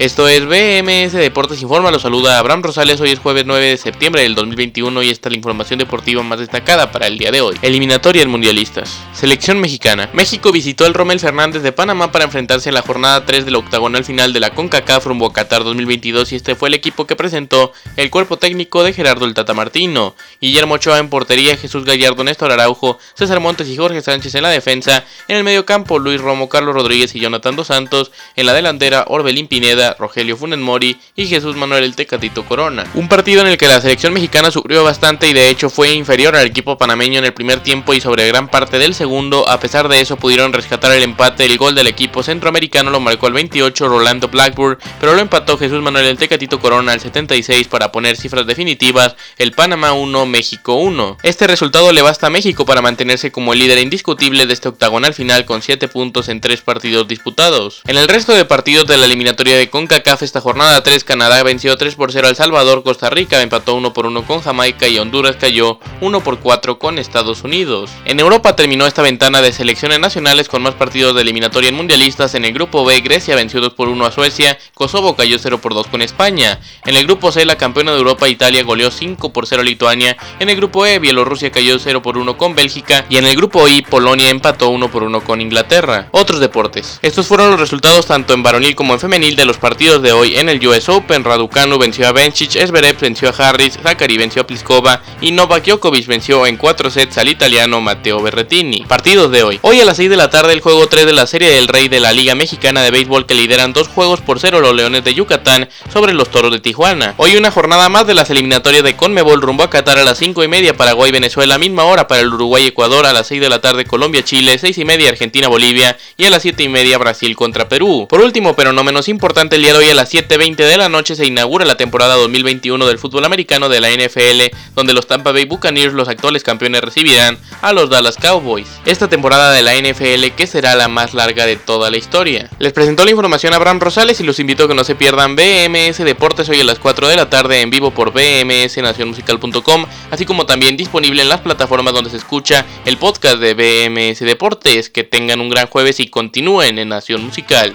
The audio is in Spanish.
Esto es BMS Deportes Informa, los saluda Abraham Rosales, hoy es jueves 9 de septiembre del 2021 y esta es la información deportiva más destacada para el día de hoy. Eliminatoria en Mundialistas. Selección mexicana. México visitó al Rommel Fernández de Panamá para enfrentarse a la jornada 3 del octagonal final de la CONCACAF rumbo a Qatar 2022 y este fue el equipo que presentó el cuerpo técnico de Gerardo el Tata Martino. Guillermo Ochoa en portería, Jesús Gallardo, Néstor Araujo, César Montes y Jorge Sánchez en la defensa, en el medio campo Luis Romo, Carlos Rodríguez y Jonathan Dos Santos, en la delantera Orbelín Pineda, Rogelio Funen Mori y Jesús Manuel el Tecatito Corona. Un partido en el que la selección mexicana sufrió bastante y de hecho fue inferior al equipo panameño en el primer tiempo y sobre gran parte del segundo. A pesar de eso pudieron rescatar el empate. El gol del equipo centroamericano lo marcó el 28 Rolando Blackburn, pero lo empató Jesús Manuel el Tecatito Corona al 76 para poner cifras definitivas. El Panamá 1, México 1. Este resultado le basta a México para mantenerse como el líder indiscutible de este octagonal final con 7 puntos en 3 partidos disputados. En el resto de partidos de la eliminatoria de CONCACAF esta jornada 3 Canadá venció 3 por 0 al Salvador, Costa Rica empató 1 por 1 con Jamaica y Honduras cayó 1 por 4 con Estados Unidos. En Europa terminó esta ventana de selecciones nacionales con más partidos de eliminatoria en mundialistas. En el grupo B Grecia venció 2 por 1 a Suecia, Kosovo cayó 0 por 2 con España. En el grupo C la campeona de Europa Italia goleó 5 por 0 a Lituania. En el grupo E Bielorrusia cayó 0 por 1 con Bélgica y en el grupo I Polonia empató 1 por 1 con Inglaterra. Otros deportes. Estos fueron los resultados tanto en varonil como en femenil de los partidos de hoy en el US Open, Raducanu venció a Bencic, Esberev venció a Harris, Zachary venció a Pliskova y Novak Djokovic venció en 4 sets al italiano Matteo Berrettini. Partidos de hoy. Hoy a las 6 de la tarde el juego 3 de la Serie del Rey de la Liga Mexicana de Béisbol que lideran dos juegos por cero los Leones de Yucatán sobre los Toros de Tijuana. Hoy una jornada más de las eliminatorias de Conmebol rumbo a Qatar a las 5 y media Paraguay Venezuela misma hora para el Uruguay Ecuador a las 6 de la tarde Colombia Chile 6 y media Argentina Bolivia y a las 7 y media Brasil contra Perú. Por último pero no menos importante el día de hoy a las 7.20 de la noche se inaugura la temporada 2021 del fútbol americano de la NFL, donde los Tampa Bay Buccaneers, los actuales campeones, recibirán a los Dallas Cowboys. Esta temporada de la NFL que será la más larga de toda la historia. Les presentó la información Abraham Rosales y los invito a que no se pierdan BMS Deportes hoy a las 4 de la tarde en vivo por bmsnacionmusical.com, así como también disponible en las plataformas donde se escucha el podcast de BMS Deportes. Que tengan un gran jueves y continúen en Nación Musical.